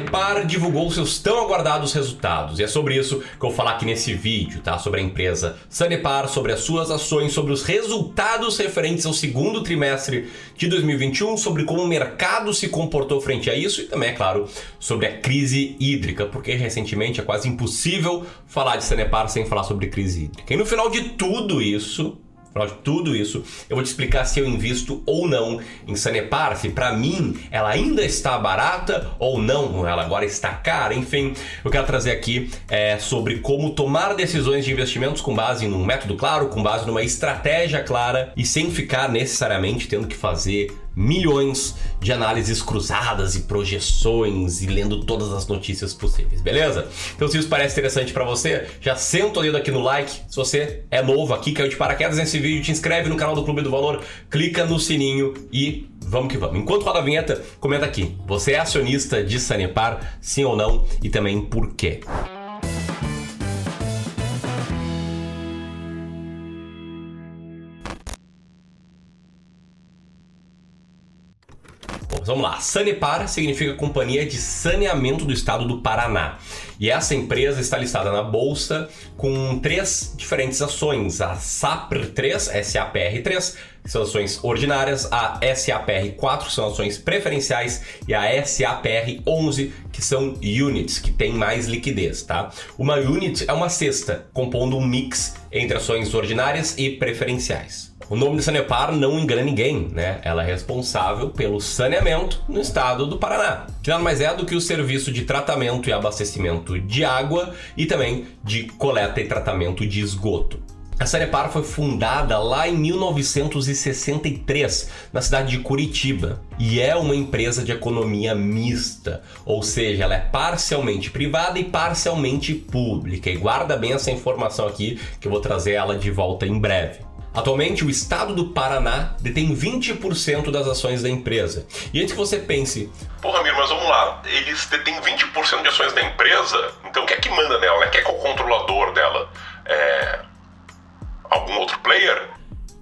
Sanepar divulgou seus tão aguardados resultados e é sobre isso que eu vou falar aqui nesse vídeo, tá? Sobre a empresa Sanepar, sobre as suas ações, sobre os resultados referentes ao segundo trimestre de 2021, sobre como o mercado se comportou frente a isso e também, é claro, sobre a crise hídrica, porque recentemente é quase impossível falar de Sanepar sem falar sobre crise hídrica. E no final de tudo isso, Afinal de tudo isso, eu vou te explicar se eu invisto ou não em Sanepar, se para mim ela ainda está barata ou não, ela agora está cara, enfim. Eu quero trazer aqui é, sobre como tomar decisões de investimentos com base num método claro, com base numa estratégia clara e sem ficar necessariamente tendo que fazer milhões de análises cruzadas e projeções e lendo todas as notícias possíveis, beleza? Então se isso parece interessante para você, já senta o dedo aqui no like. Se você é novo aqui, caiu de paraquedas nesse vídeo, te inscreve no canal do Clube do Valor, clica no sininho e vamos que vamos. Enquanto roda a vinheta, comenta aqui. Você é acionista de Sanepar, sim ou não? E também por quê? Vamos lá. Sanepar significa Companhia de Saneamento do Estado do Paraná. E essa empresa está listada na bolsa com três diferentes ações: a SAPR3, SAPR3, que são ações ordinárias, a SAPR4, que são ações preferenciais, e a SAPR11, que são units, que tem mais liquidez, tá? Uma unit é uma cesta, compondo um mix entre ações ordinárias e preferenciais. O nome de Sanepar não engana ninguém, né? Ela é responsável pelo saneamento no estado do Paraná, que nada mais é do que o serviço de tratamento e abastecimento de água e também de coleta e tratamento de esgoto. A Sanepar foi fundada lá em 1963, na cidade de Curitiba, e é uma empresa de economia mista, ou seja, ela é parcialmente privada e parcialmente pública. E guarda bem essa informação aqui, que eu vou trazer ela de volta em breve. Atualmente, o estado do Paraná detém 20% das ações da empresa. E antes que você pense, porra, Mir, mas vamos lá, eles detêm 20% de ações da empresa, então quem é que manda nela? Quem é que é o controlador dela? É... Algum outro player?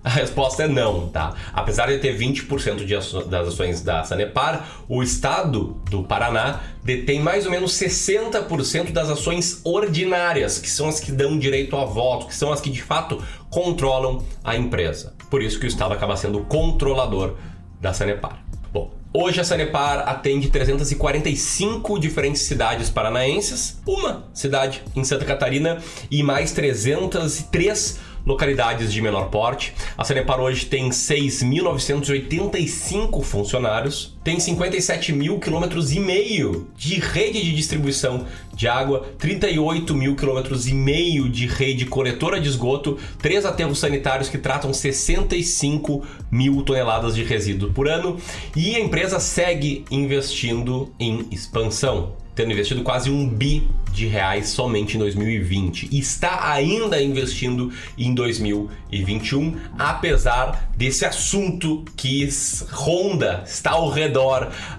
A resposta é não, tá? Apesar de ter 20% de aço das ações da Sanepar, o estado do Paraná detém mais ou menos 60% das ações ordinárias, que são as que dão direito a voto, que são as que de fato controlam a empresa. Por isso que o estado acaba sendo o controlador da Sanepar. Bom, Hoje a Sanepar atende 345 diferentes cidades paranaenses, uma cidade em Santa Catarina e mais 303 localidades de menor porte. A Sanepar hoje tem 6.985 funcionários, tem 57 mil quilômetros e meio de rede de distribuição de água, 38 mil quilômetros e meio de rede coletora de esgoto, três aterros sanitários que tratam 65 mil toneladas de resíduo por ano e a empresa segue investindo em expansão tendo investido quase um bi de reais somente em 2020 e está ainda investindo em 2021, apesar desse assunto que ronda, está ao redor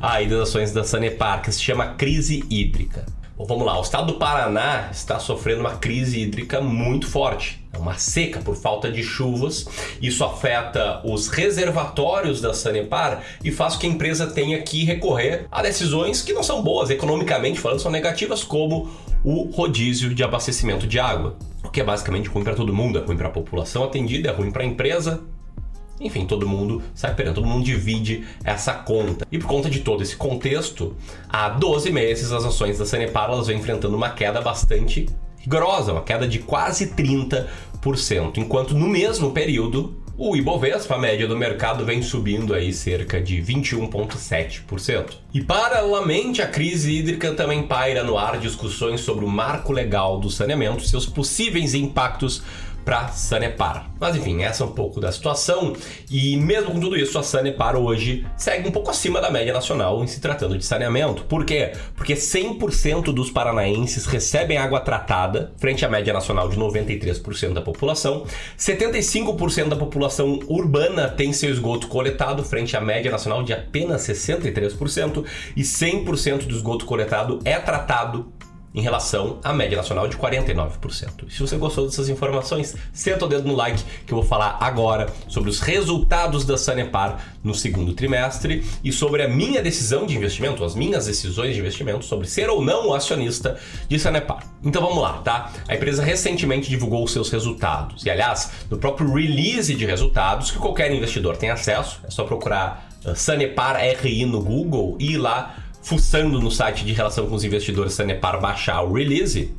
aí das ações da Sanepar, que se chama crise hídrica. Bom, vamos lá, o estado do Paraná está sofrendo uma crise hídrica muito forte. É uma seca por falta de chuvas. Isso afeta os reservatórios da Sanepar e faz com que a empresa tenha que recorrer a decisões que não são boas, economicamente falando, são negativas, como o rodízio de abastecimento de água. O que é basicamente ruim para todo mundo, é ruim para a população atendida, é ruim para a empresa, enfim, todo mundo sai perdendo, todo mundo divide essa conta. E por conta de todo esse contexto, há 12 meses as ações da Sanepar elas vêm enfrentando uma queda bastante rigorosa, uma queda de quase 30%, enquanto no mesmo período o Ibovespa, a média do mercado, vem subindo aí cerca de 21,7%. E paralelamente, a crise hídrica também paira no ar discussões sobre o marco legal do saneamento, seus possíveis impactos para Sanepar. Mas enfim, essa é um pouco da situação e mesmo com tudo isso, a Sanepar hoje segue um pouco acima da média nacional em se tratando de saneamento. Por quê? Porque 100% dos paranaenses recebem água tratada, frente à média nacional de 93% da população. 75% da população urbana tem seu esgoto coletado, frente à média nacional de apenas 63%, e 100% do esgoto coletado é tratado em relação à média nacional de 49%. Se você gostou dessas informações, senta o dedo no like que eu vou falar agora sobre os resultados da Sanepar no segundo trimestre e sobre a minha decisão de investimento, as minhas decisões de investimento sobre ser ou não acionista de Sanepar. Então vamos lá, tá? A empresa recentemente divulgou os seus resultados e, aliás, no próprio release de resultados que qualquer investidor tem acesso, é só procurar uh, Sanepar RI no Google e ir lá fuçando no site de relação com os investidores Sanepar baixar o release,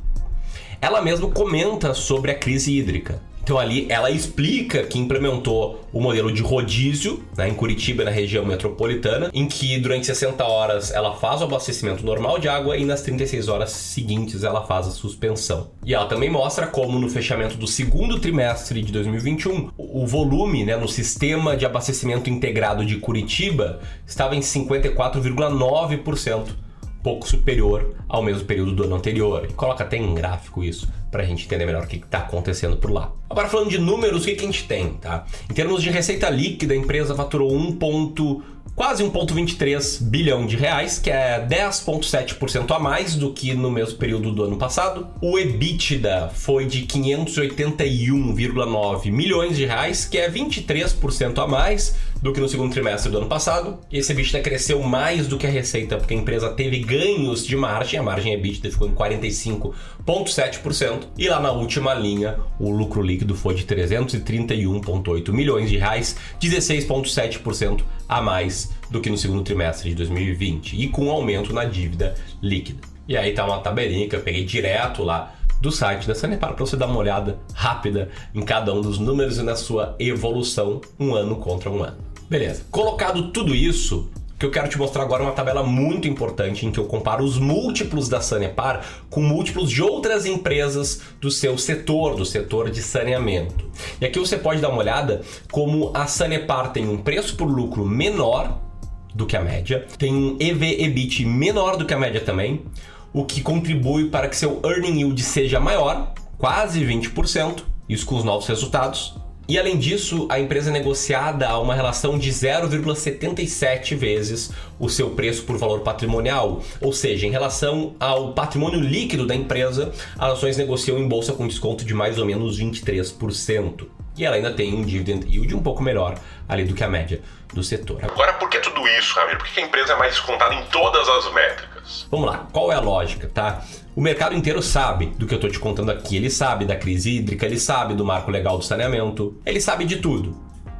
ela mesma comenta sobre a crise hídrica. Então ali ela explica que implementou o modelo de rodízio né, em Curitiba, na região metropolitana, em que durante 60 horas ela faz o abastecimento normal de água e nas 36 horas seguintes ela faz a suspensão. E ela também mostra como no fechamento do segundo trimestre de 2021, o volume né, no sistema de abastecimento integrado de Curitiba estava em 54,9% pouco superior ao mesmo período do ano anterior. E coloca até em gráfico isso para a gente entender melhor o que está acontecendo por lá. Agora falando de números, o que, que a gente tem, tá? Em termos de receita líquida, a empresa faturou 1 ponto quase 1,23 bilhão de reais, que é 10,7% a mais do que no mesmo período do ano passado. O EBITDA foi de 581,9 milhões de reais, que é 23% a mais do que no segundo trimestre do ano passado. Esse EBITDA cresceu mais do que a receita, porque a empresa teve ganhos de margem, a margem EBITDA ficou em 45,7%. E lá na última linha, o lucro líquido foi de 331,8 milhões de reais, 16,7% a mais do que no segundo trimestre de 2020 e com um aumento na dívida líquida. E aí tá uma tabelinha que eu peguei direto lá do site da Sanepar para você dar uma olhada rápida em cada um dos números e na sua evolução um ano contra um ano. Beleza. Colocado tudo isso, que eu quero te mostrar agora uma tabela muito importante em que eu comparo os múltiplos da Sanepar com múltiplos de outras empresas do seu setor, do setor de saneamento. E aqui você pode dar uma olhada como a Sanepar tem um preço por lucro menor do que a média, tem um EV/EBIT menor do que a média também, o que contribui para que seu earning yield seja maior, quase 20%, isso com os novos resultados. E além disso, a empresa é negociada a uma relação de 0,77 vezes o seu preço por valor patrimonial, ou seja, em relação ao patrimônio líquido da empresa, as ações negociam em bolsa com desconto de mais ou menos 23%. E ela ainda tem um dividend yield um pouco melhor ali do que a média do setor. Agora, por que tudo isso, Ramiro? Por que a empresa é mais descontada em todas as métricas? Vamos lá, qual é a lógica, tá? O mercado inteiro sabe do que eu estou te contando aqui. Ele sabe da crise hídrica, ele sabe do marco legal do saneamento, ele sabe de tudo.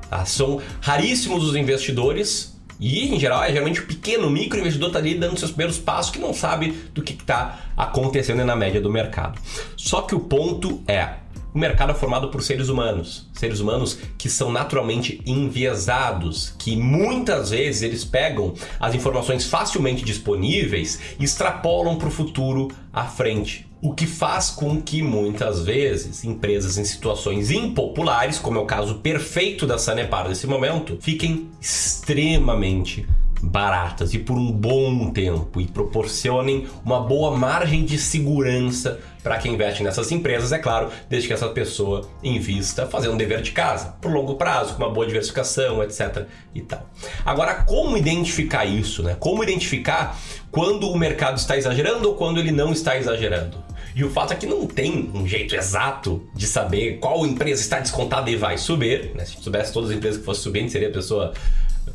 Tá? São raríssimos os investidores e, em geral, é geralmente o pequeno micro investidor está ali dando seus primeiros passos que não sabe do que está acontecendo na média do mercado. Só que o ponto é, o mercado é formado por seres humanos, seres humanos que são naturalmente enviesados, que muitas vezes eles pegam as informações facilmente disponíveis e extrapolam para o futuro à frente. O que faz com que muitas vezes empresas em situações impopulares, como é o caso perfeito da Sanepar nesse momento, fiquem extremamente baratas e por um bom tempo e proporcionem uma boa margem de segurança para quem investe nessas empresas, é claro, desde que essa pessoa invista fazendo um dever de casa, por longo prazo, com uma boa diversificação, etc. e tal. Agora, como identificar isso, né? Como identificar quando o mercado está exagerando ou quando ele não está exagerando? E o fato é que não tem um jeito exato de saber qual empresa está descontada e vai subir. Né? Se soubesse todas as empresas que fossem subindo, seria a pessoa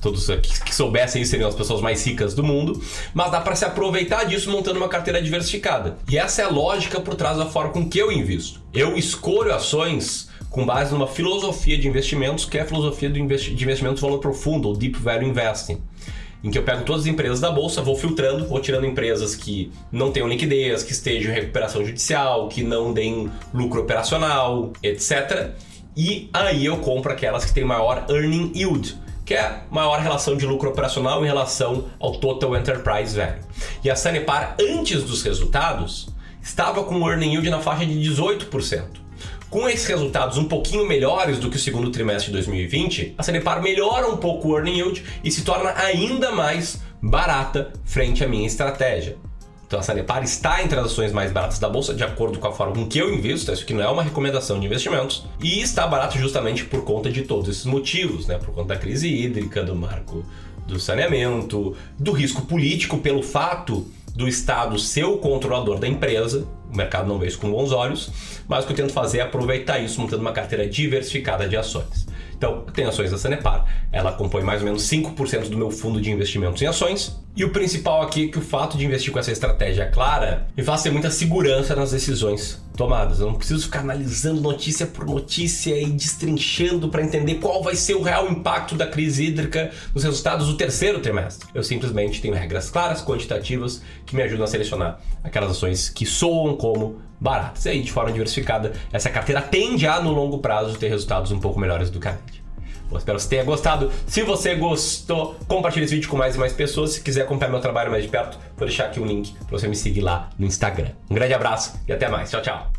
todos que, que soubessem seriam as pessoas mais ricas do mundo, mas dá para se aproveitar disso montando uma carteira diversificada. E essa é a lógica por trás da forma com que eu invisto. Eu escolho ações com base numa filosofia de investimentos, que é a filosofia de investimentos de valor profundo, ou Deep Value Investing em que eu pego todas as empresas da bolsa, vou filtrando, vou tirando empresas que não tenham liquidez, que estejam em recuperação judicial, que não deem lucro operacional, etc. E aí eu compro aquelas que têm maior earning yield, que é maior relação de lucro operacional em relação ao total enterprise value. E a Sanepar, antes dos resultados, estava com um earning yield na faixa de 18%. Com esses resultados um pouquinho melhores do que o segundo trimestre de 2020, a Sanepar melhora um pouco o earning yield e se torna ainda mais barata frente à minha estratégia. Então a Sanepar está entre as ações mais baratas da bolsa, de acordo com a forma com que eu invisto, isso aqui não é uma recomendação de investimentos, e está barato justamente por conta de todos esses motivos, né? Por conta da crise hídrica, do marco do saneamento, do risco político pelo fato do Estado ser o controlador da empresa, o mercado não vê isso com bons olhos, mas o que eu tento fazer é aproveitar isso montando uma carteira diversificada de ações. Então, tenho ações da Sanepar, ela compõe mais ou menos 5% do meu fundo de investimentos em ações. E o principal aqui é que o fato de investir com essa estratégia clara me faz ter muita segurança nas decisões tomadas. Eu não preciso ficar analisando notícia por notícia e destrinchando para entender qual vai ser o real impacto da crise hídrica nos resultados do terceiro trimestre. Eu simplesmente tenho regras claras, quantitativas, que me ajudam a selecionar aquelas ações que soam como baratas. E aí, de forma diversificada, essa carteira tende a, no longo prazo, ter resultados um pouco melhores do que a média. Espero que você tenha gostado. Se você gostou, compartilhe esse vídeo com mais e mais pessoas. Se quiser acompanhar meu trabalho mais de perto, vou deixar aqui o um link para você me seguir lá no Instagram. Um grande abraço e até mais. Tchau, tchau.